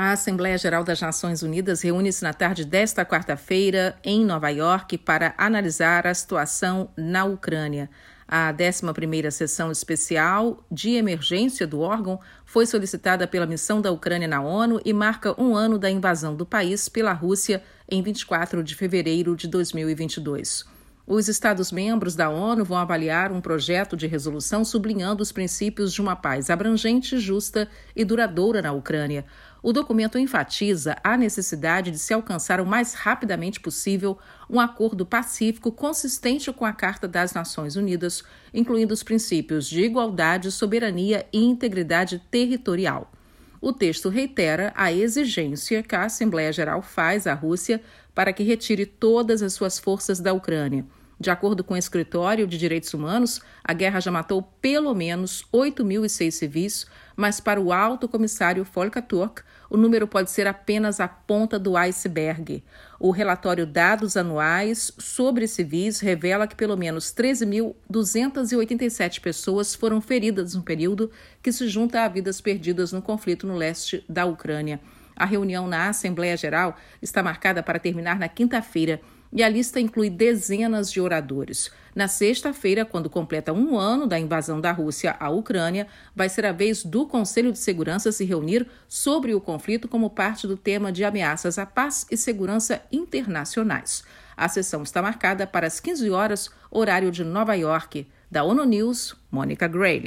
A Assembleia Geral das Nações Unidas reúne-se na tarde desta quarta-feira em Nova York para analisar a situação na Ucrânia. A 11ª sessão especial de emergência do órgão foi solicitada pela missão da Ucrânia na ONU e marca um ano da invasão do país pela Rússia em 24 de fevereiro de 2022. Os Estados-membros da ONU vão avaliar um projeto de resolução sublinhando os princípios de uma paz abrangente, justa e duradoura na Ucrânia. O documento enfatiza a necessidade de se alcançar o mais rapidamente possível um acordo pacífico consistente com a Carta das Nações Unidas, incluindo os princípios de igualdade, soberania e integridade territorial. O texto reitera a exigência que a Assembleia Geral faz à Rússia para que retire todas as suas forças da Ucrânia de acordo com o Escritório de Direitos Humanos, a guerra já matou pelo menos 8.006 civis, mas para o alto comissário Volker Turk, o número pode ser apenas a ponta do iceberg. O relatório Dados Anuais sobre Civis revela que pelo menos 13.287 pessoas foram feridas no período que se junta a vidas perdidas no conflito no leste da Ucrânia. A reunião na Assembleia Geral está marcada para terminar na quinta-feira e a lista inclui dezenas de oradores. Na sexta-feira, quando completa um ano da invasão da Rússia à Ucrânia, vai ser a vez do Conselho de Segurança se reunir sobre o conflito como parte do tema de ameaças à paz e segurança internacionais. A sessão está marcada para as 15 horas, horário de Nova York. Da ONU News, Mônica Grayle.